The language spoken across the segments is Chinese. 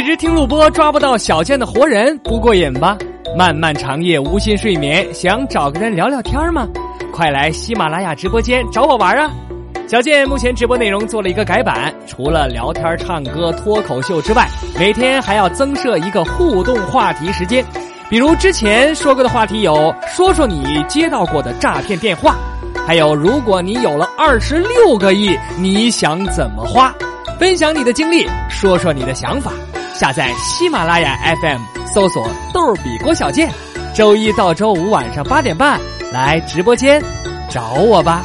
一直听录播抓不到小贱的活人不过瘾吧？漫漫长夜无心睡眠，想找个人聊聊天吗？快来喜马拉雅直播间找我玩啊！小健目前直播内容做了一个改版，除了聊天、唱歌、脱口秀之外，每天还要增设一个互动话题时间。比如之前说过的话题有：说说你接到过的诈骗电话，还有如果你有了二十六个亿，你想怎么花？分享你的经历，说说你的想法。下载喜马拉雅 FM，搜索“逗比郭小贱”，周一到周五晚上八点半来直播间找我吧。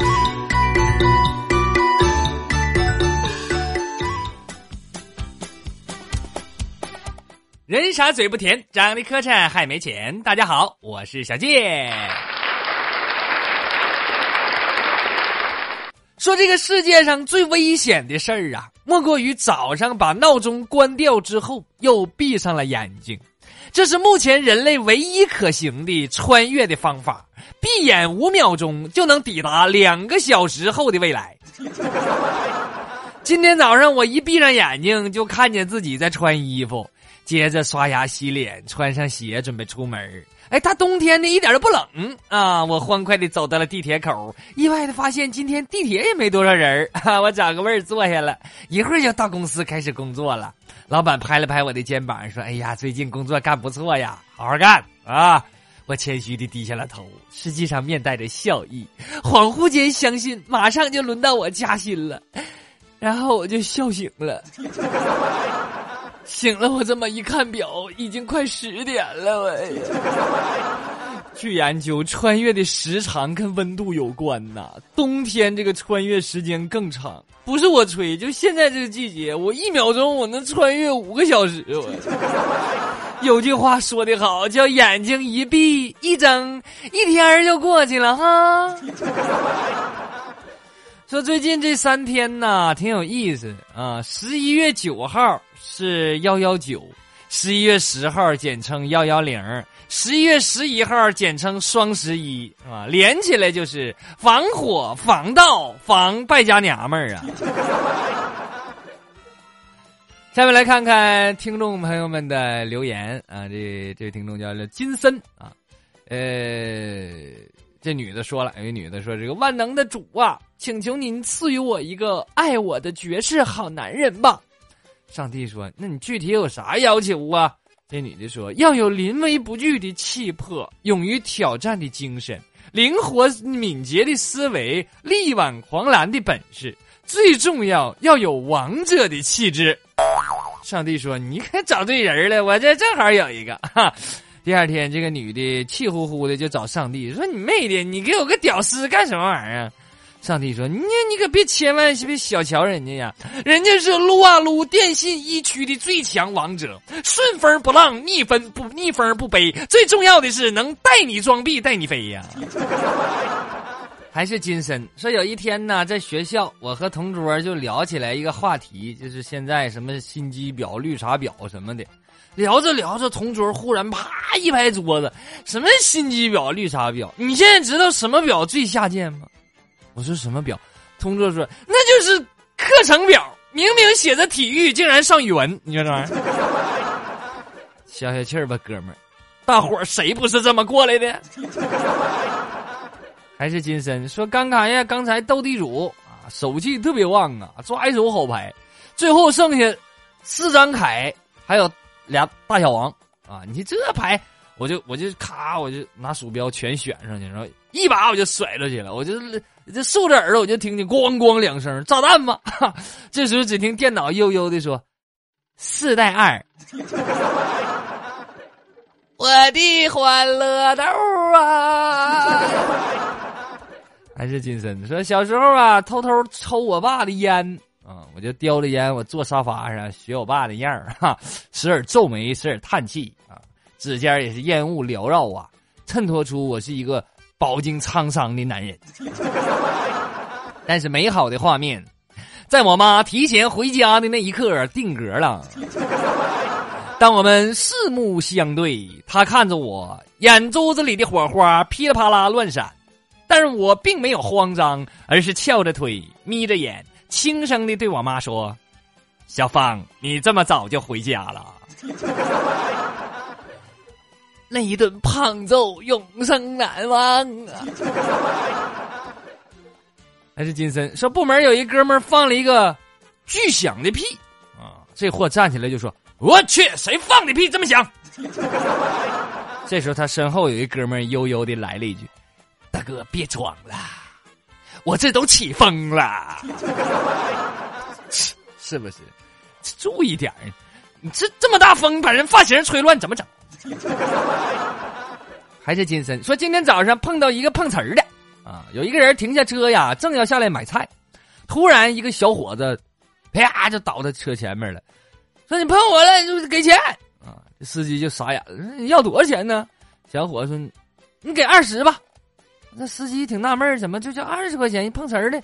人傻嘴不甜，长得磕碜还没钱。大家好，我是小健。说这个世界上最危险的事儿啊，莫过于早上把闹钟关掉之后又闭上了眼睛。这是目前人类唯一可行的穿越的方法，闭眼五秒钟就能抵达两个小时后的未来。今天早上我一闭上眼睛，就看见自己在穿衣服。接着刷牙洗脸，穿上鞋准备出门哎，大冬天的一点都不冷啊！我欢快的走到了地铁口，意外的发现今天地铁也没多少人哈，我找个位儿坐下了，一会儿就到公司开始工作了。老板拍了拍我的肩膀，说：“哎呀，最近工作干不错呀，好好干啊！”我谦虚的低下了头，实际上面带着笑意，恍惚间相信马上就轮到我加薪了，然后我就笑醒了。醒了，我这么一看表，已经快十点了。我据研究，穿越的时长跟温度有关呐。冬天这个穿越时间更长，不是我吹，就现在这个季节，我一秒钟我能穿越五个小时。我 有句话说得好，叫眼睛一闭一睁，一天就过去了哈。说最近这三天呢，挺有意思啊。十一月九号。是幺幺九，十一月十号简称幺幺零，十一月十一号简称双十一，啊，连起来就是防火、防盗、防败家娘们儿啊！下面来看看听众朋友们的留言啊，这这位听众叫金森啊，呃，这女的说了，有一女的说：“这个万能的主啊，请求您赐予我一个爱我的绝世好男人吧。”上帝说：“那你具体有啥要求啊？”这女的说：“要有临危不惧的气魄，勇于挑战的精神，灵活敏捷的思维，力挽狂澜的本事，最重要要有王者的气质。”上帝说：“你可找对人了，我这正好有一个。”哈，第二天，这个女的气呼呼的就找上帝说：“你妹的，你给我个屌丝干什么玩意儿？”上帝说：“你你可别千万别小瞧人家呀，人家是撸啊撸电信一区的最强王者，顺风不浪，逆风不逆风不背，最重要的是能带你装逼带你飞呀。” 还是金身说，有一天呢，在学校，我和同桌就聊起来一个话题，就是现在什么心机婊、绿茶婊什么的。聊着聊着，同桌忽然啪一拍桌子：“什么心机婊、绿茶婊？你现在知道什么婊最下贱吗？”我说什么表？同桌说那就是课程表，明明写着体育，竟然上语文。你说这玩意儿，消消气儿吧，哥们儿。大伙儿谁不是这么过来的？还是金森说刚才呀，刚才斗地主啊，手气特别旺啊，抓一手好牌，最后剩下四张凯，还有俩大小王啊。你这牌，我就我就咔，我就拿鼠标全选上去，然后一把我就甩出去了，我就。这竖着耳朵，我就听见咣咣两声炸弹吗？这时候只听电脑悠悠的说：“四代二，我的欢乐豆啊！” 还是金森说：“小时候啊，偷偷抽我爸的烟啊，我就叼着烟，我坐沙发上学我爸的样儿哈，时而皱眉，时而叹气啊，指尖也是烟雾缭绕啊，衬托出我是一个。”饱经沧桑的男人，但是美好的画面，在我妈提前回家的那一刻定格了。当我们四目相对，她看着我，眼珠子里的火花噼里啪啦乱闪，但是我并没有慌张，而是翘着腿，眯着眼，轻声的对我妈说：“小芳，你这么早就回家了？那一顿胖揍永生难忘啊！还是金森说，部门有一哥们放了一个巨响的屁啊！这货站起来就说：“我去，谁放的屁这么响？” 这时候他身后有一哥们悠悠的来了一句：“大哥，别装了，我这都起风了，是不是？注意点你这这么大风，把人发型吹乱，怎么整？” 还是金森说，今天早上碰到一个碰瓷儿的。啊，有一个人停下车呀，正要下来买菜，突然一个小伙子，啪就倒在车前面了，说：“你碰我了，就给钱。”啊，这司机就傻眼了，你要多少钱呢？小伙说：“你给二十吧。”那司机挺纳闷怎么就叫二十块钱？一碰瓷儿的，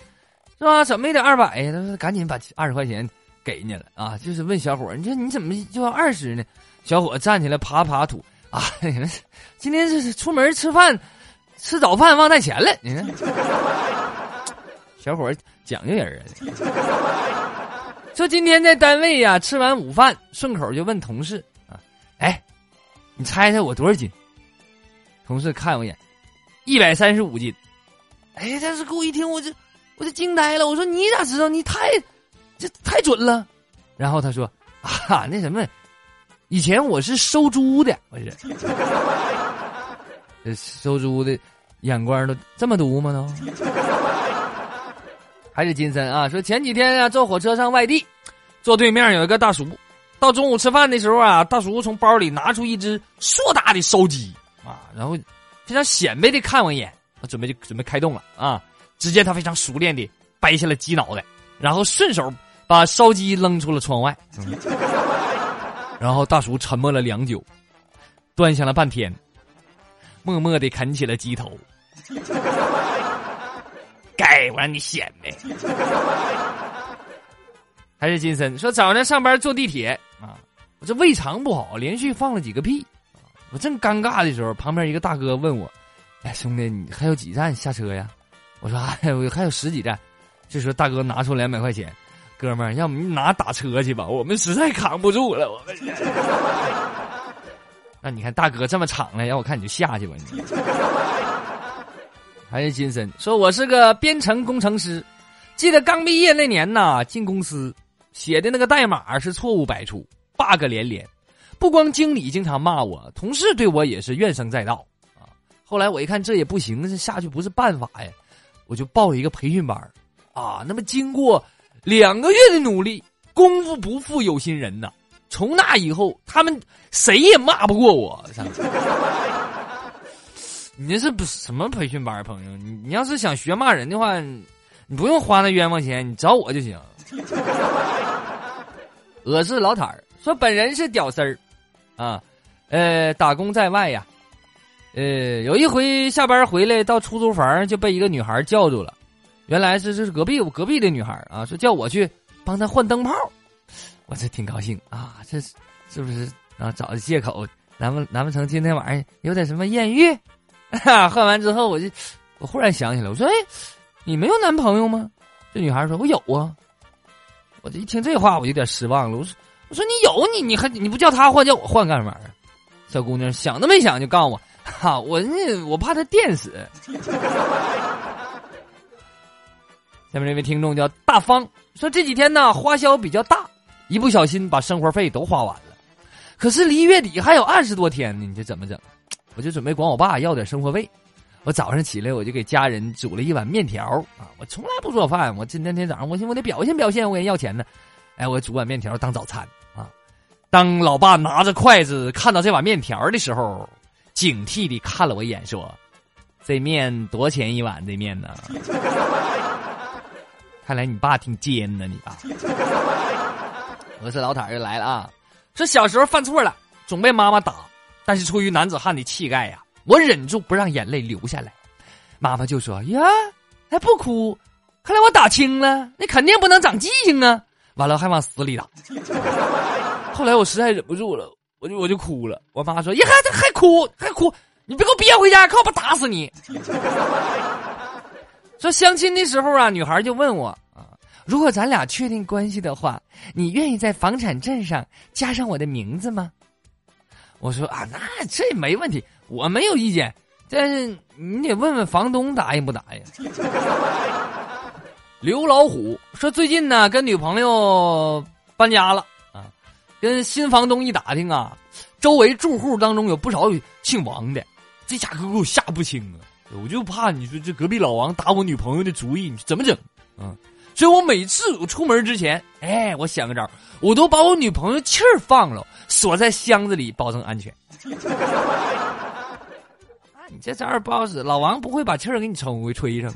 是吧？怎么也得二百呀？他说：“赶紧把二十块钱给你了啊！”就是问小伙：“你说你怎么就要二十呢？”小伙站起来爬爬土啊，今天是出门吃饭。吃早饭忘带钱了，你看，小伙讲究人啊。说今天在单位呀，吃完午饭，顺口就问同事啊：“哎，你猜猜我多少斤？”同事看我一眼，一百三十五斤。哎，但是给我一听，我就我就惊呆了。我说：“你咋知道？你太这太准了。”然后他说：“啊，那什么，以前我是收猪的，我是。”这收猪的眼光都这么毒吗？都 还是金森啊？说前几天啊，坐火车上外地，坐对面有一个大叔。到中午吃饭的时候啊，大叔从包里拿出一只硕大的烧鸡啊，然后非常显摆的看我一眼，我准备就准备开动了啊。只见他非常熟练的掰下了鸡脑袋，然后顺手把烧鸡扔出了窗外。然后大叔沉默了良久，端详了半天。默默的啃起了鸡头，该我让你显摆。还是金森说早上上班坐地铁啊，我这胃肠不好，连续放了几个屁。我正尴尬的时候，旁边一个大哥问我：“哎，兄弟，你还有几站下车呀？”我说：“哎，我还有十几站。”这时候大哥拿出两百块钱，哥们儿，要不你拿打车去吧，我们实在扛不住了，我们。那你看大哥这么敞亮，让我看你就下去吧你。还是金森说：“我是个编程工程师，记得刚毕业那年呐，进公司写的那个代码是错误百出，bug 连连。不光经理经常骂我，同事对我也是怨声载道啊。后来我一看这也不行，这下去不是办法呀，我就报了一个培训班啊。那么经过两个月的努力，功夫不负有心人呐。”从那以后，他们谁也骂不过我。你 这是不什么培训班朋友？你你要是想学骂人的话，你不用花那冤枉钱，你找我就行。我是老坦儿，说本人是屌丝儿，啊，呃，打工在外呀，呃，有一回下班回来到出租房就被一个女孩叫住了，原来是这是隔壁我隔壁的女孩啊，说叫我去帮她换灯泡。我这挺高兴啊，这是是不是啊？找的借口？难不难不成今天晚上有点什么艳遇？换完之后，我就我忽然想起来，我说：“哎，你没有男朋友吗？”这女孩说：“我有啊。”我这一听这话，我有点失望了。我说：“我说你有你你还你不叫他换，叫我换干嘛呀？”小姑娘想都没想就告诉我：“哈，我那我怕他电死。”下面这位听众叫大方，说这几天呢花销比较大。一不小心把生活费都花完了，可是离月底还有二十多天呢，你这怎么整？我就准备管我爸要点生活费。我早上起来我就给家人煮了一碗面条啊，我从来不做饭，我今天天早上我寻我得表现表现，我给人要钱呢。哎，我煮碗面条当早餐。当老爸拿着筷子看到这碗面条的时候，警惕的看了我一眼，说：“这面多钱一碗？这面呢？” 看来你爸挺奸呢，你爸。我是老坦又来了啊！说小时候犯错了，总被妈妈打，但是出于男子汉的气概呀，我忍住不让眼泪流下来。妈妈就说：“呀，还不哭？看来我打轻了，你肯定不能长记性啊！”完了还往死里打。后来我实在忍不住了，我就我就哭了。我妈说：“呀，还还哭还哭，你别给我憋回家，看我不打死你！” 说相亲的时候啊，女孩就问我啊：“如果咱俩确定关系的话，你愿意在房产证上加上我的名字吗？我说啊，那这没问题，我没有意见。但是你得问问房东答应不答应。刘老虎说最近呢跟女朋友搬家了跟新房东一打听啊，周围住户当中有不少姓王的，这家伙给我吓不轻啊！我就怕你说这隔壁老王打我女朋友的主意，你怎么整？啊，所以我每次我出门之前，哎，我想个招，我都把我女朋友气儿放了，锁在箱子里，保证安全。你这招不好使，老王不会把气儿给你抽回吹上。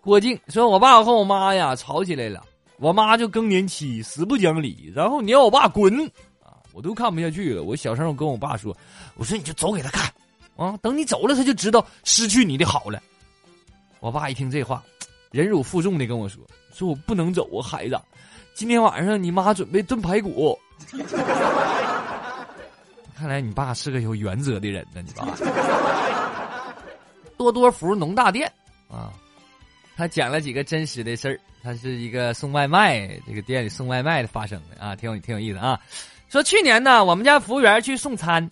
郭靖说：“我爸和我妈呀吵起来了，我妈就更年期，死不讲理，然后你让我爸滚啊！我都看不下去了，我小声我跟我爸说：我说你就走给他看啊，等你走了，他就知道失去你的好了。我爸一听这话，忍辱负重的跟我说：说我不能走啊，孩子，今天晚上你妈准备炖排骨。”看来你爸是个有原则的人呢，你爸。多多福农大店啊，他讲了几个真实的事儿。他是一个送外卖，这个店里送外卖的发生的啊，挺有挺有意思啊。说去年呢，我们家服务员去送餐，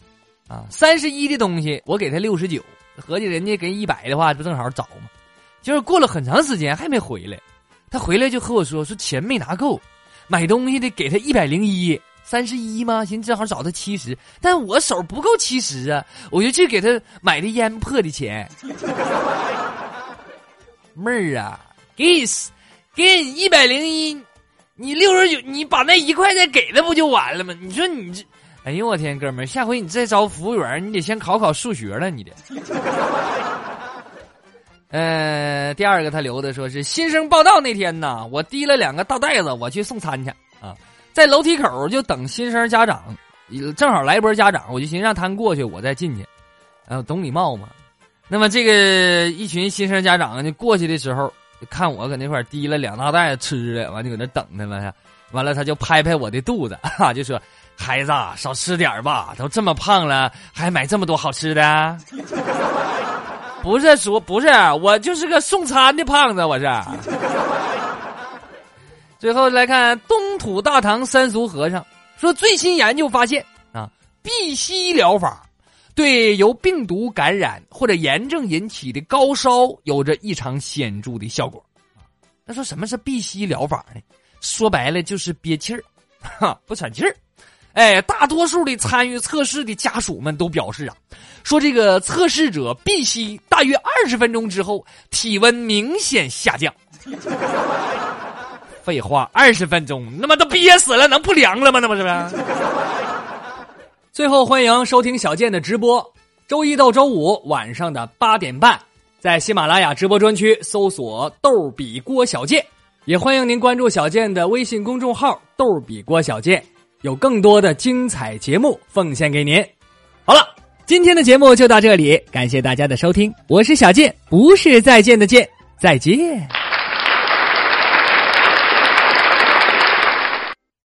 啊，三十一的东西我给他六十九，合计人家给一百的话，不正好找吗？就是过了很长时间还没回来，他回来就和我说说钱没拿够，买东西得给他一百零一。三十一吗？寻思正好找他七十，但我手不够七十啊，我就去给他买的烟破的钱。妹儿啊，给你给你一百零一，你六十九，你把那一块再给他不就完了吗？你说你这，哎呦我天，哥们儿，下回你再招服务员，你得先考考数学了，你得。呃，第二个他留的说是新生报道那天呢，我提了两个大袋子，我去送餐去啊。在楼梯口就等新生家长，正好来一波家长，我就寻思让他们过去，我再进去，呃，懂礼貌嘛。那么这个一群新生家长就过去的时候，看我搁那块提了两大袋子吃的，完就搁那等他们，完了他就拍拍我的肚子，哈，就说：“孩子少吃点吧，都这么胖了，还买这么多好吃的？” 不是说不是，我就是个送餐的胖子，我是。最后来看东土大唐三俗和尚说，最新研究发现啊，避吸疗法对由病毒感染或者炎症引起的高烧有着异常显著的效果。那说什么是闭息疗法呢？说白了就是憋气儿，哈，不喘气儿。哎，大多数的参与测试的家属们都表示啊，说这个测试者闭息大约二十分钟之后，体温明显下降。废话，二十分钟，他妈都憋死了，能不凉了吗？那不是不是？最后，欢迎收听小健的直播，周一到周五晚上的八点半，在喜马拉雅直播专区搜索“逗比郭小健”，也欢迎您关注小健的微信公众号“逗比郭小健”，有更多的精彩节目奉献给您。好了，今天的节目就到这里，感谢大家的收听，我是小健，不是再见的见，再见。